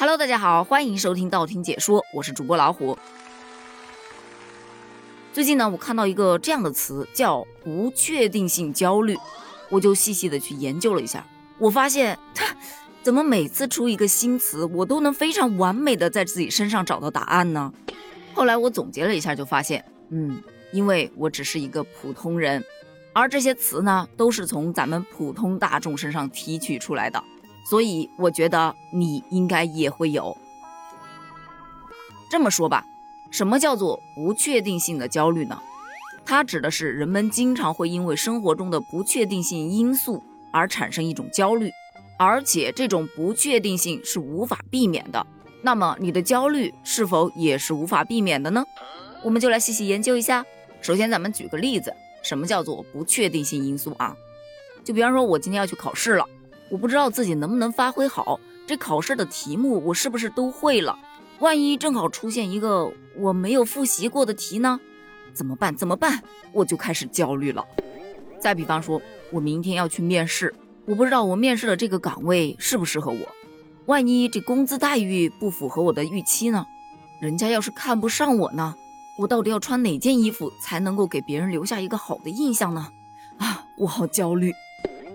Hello，大家好，欢迎收听道听解说，我是主播老虎。最近呢，我看到一个这样的词叫不确定性焦虑，我就细细的去研究了一下，我发现它怎么每次出一个新词，我都能非常完美的在自己身上找到答案呢？后来我总结了一下，就发现，嗯，因为我只是一个普通人，而这些词呢，都是从咱们普通大众身上提取出来的。所以我觉得你应该也会有。这么说吧，什么叫做不确定性的焦虑呢？它指的是人们经常会因为生活中的不确定性因素而产生一种焦虑，而且这种不确定性是无法避免的。那么你的焦虑是否也是无法避免的呢？我们就来细细研究一下。首先，咱们举个例子，什么叫做不确定性因素啊？就比方说，我今天要去考试了。我不知道自己能不能发挥好，这考试的题目我是不是都会了？万一正好出现一个我没有复习过的题呢？怎么办？怎么办？我就开始焦虑了。再比方说，我明天要去面试，我不知道我面试的这个岗位适不适合我。万一这工资待遇不符合我的预期呢？人家要是看不上我呢？我到底要穿哪件衣服才能够给别人留下一个好的印象呢？啊，我好焦虑。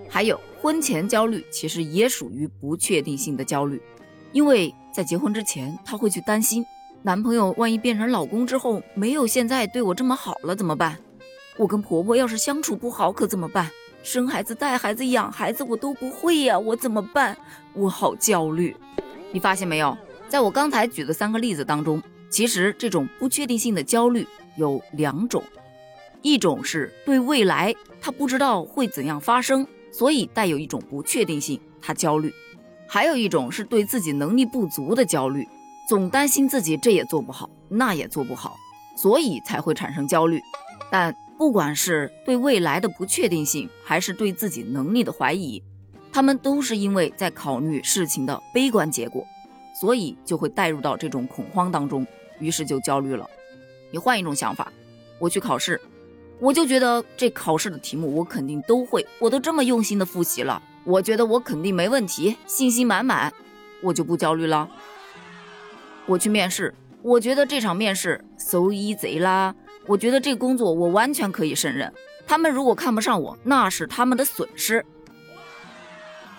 还有婚前焦虑，其实也属于不确定性的焦虑，因为在结婚之前，她会去担心男朋友万一变成老公之后，没有现在对我这么好了怎么办？我跟婆婆要是相处不好可怎么办？生孩子、带孩子、养孩子我都不会呀，我怎么办？我好焦虑。你发现没有，在我刚才举的三个例子当中，其实这种不确定性的焦虑有两种，一种是对未来他不知道会怎样发生。所以带有一种不确定性，他焦虑；还有一种是对自己能力不足的焦虑，总担心自己这也做不好，那也做不好，所以才会产生焦虑。但不管是对未来的不确定性，还是对自己能力的怀疑，他们都是因为在考虑事情的悲观结果，所以就会带入到这种恐慌当中，于是就焦虑了。你换一种想法，我去考试。我就觉得这考试的题目我肯定都会，我都这么用心的复习了，我觉得我肯定没问题，信心满满，我就不焦虑了。我去面试，我觉得这场面试 so easy 啦，我觉得这工作我完全可以胜任。他们如果看不上我，那是他们的损失。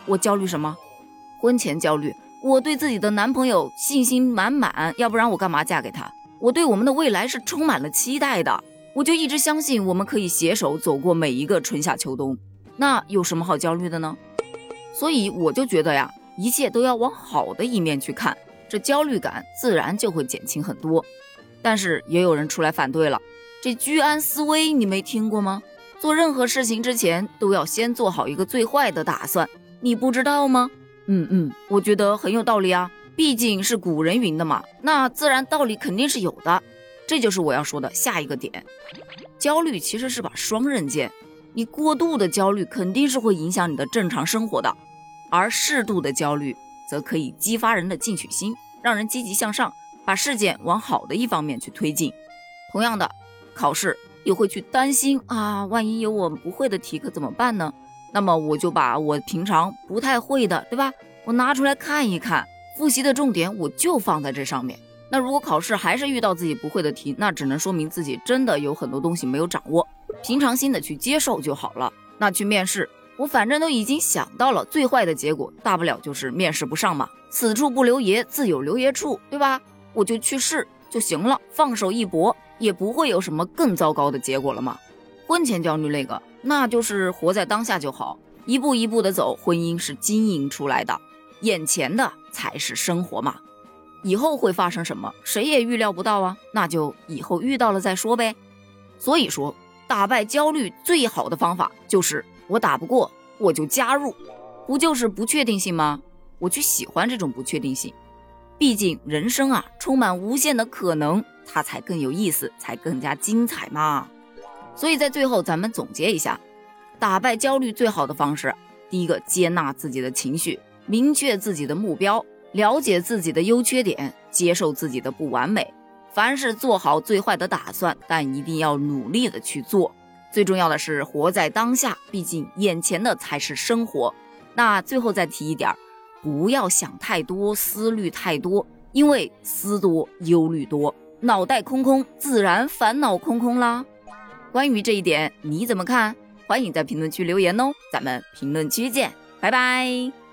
我焦虑什么？婚前焦虑，我对自己的男朋友信心满满，要不然我干嘛嫁给他？我对我们的未来是充满了期待的。我就一直相信我们可以携手走过每一个春夏秋冬，那有什么好焦虑的呢？所以我就觉得呀，一切都要往好的一面去看，这焦虑感自然就会减轻很多。但是也有人出来反对了，这居安思危你没听过吗？做任何事情之前都要先做好一个最坏的打算，你不知道吗？嗯嗯，我觉得很有道理啊，毕竟是古人云的嘛，那自然道理肯定是有的。这就是我要说的下一个点，焦虑其实是把双刃剑，你过度的焦虑肯定是会影响你的正常生活的，而适度的焦虑则可以激发人的进取心，让人积极向上，把事件往好的一方面去推进。同样的，考试也会去担心啊，万一有我们不会的题可怎么办呢？那么我就把我平常不太会的，对吧？我拿出来看一看，复习的重点我就放在这上面。那如果考试还是遇到自己不会的题，那只能说明自己真的有很多东西没有掌握，平常心的去接受就好了。那去面试，我反正都已经想到了最坏的结果，大不了就是面试不上嘛。此处不留爷，自有留爷处，对吧？我就去试就行了，放手一搏，也不会有什么更糟糕的结果了嘛。婚前焦虑那个，那就是活在当下就好，一步一步的走，婚姻是经营出来的，眼前的才是生活嘛。以后会发生什么，谁也预料不到啊！那就以后遇到了再说呗。所以说，打败焦虑最好的方法就是我打不过，我就加入，不就是不确定性吗？我去喜欢这种不确定性，毕竟人生啊充满无限的可能，它才更有意思，才更加精彩嘛。所以在最后，咱们总结一下，打败焦虑最好的方式，第一个，接纳自己的情绪，明确自己的目标。了解自己的优缺点，接受自己的不完美。凡事做好最坏的打算，但一定要努力的去做。最重要的是活在当下，毕竟眼前的才是生活。那最后再提一点，不要想太多，思虑太多，因为思多忧虑多，脑袋空空，自然烦恼空空啦。关于这一点，你怎么看？欢迎在评论区留言哦，咱们评论区见，拜拜。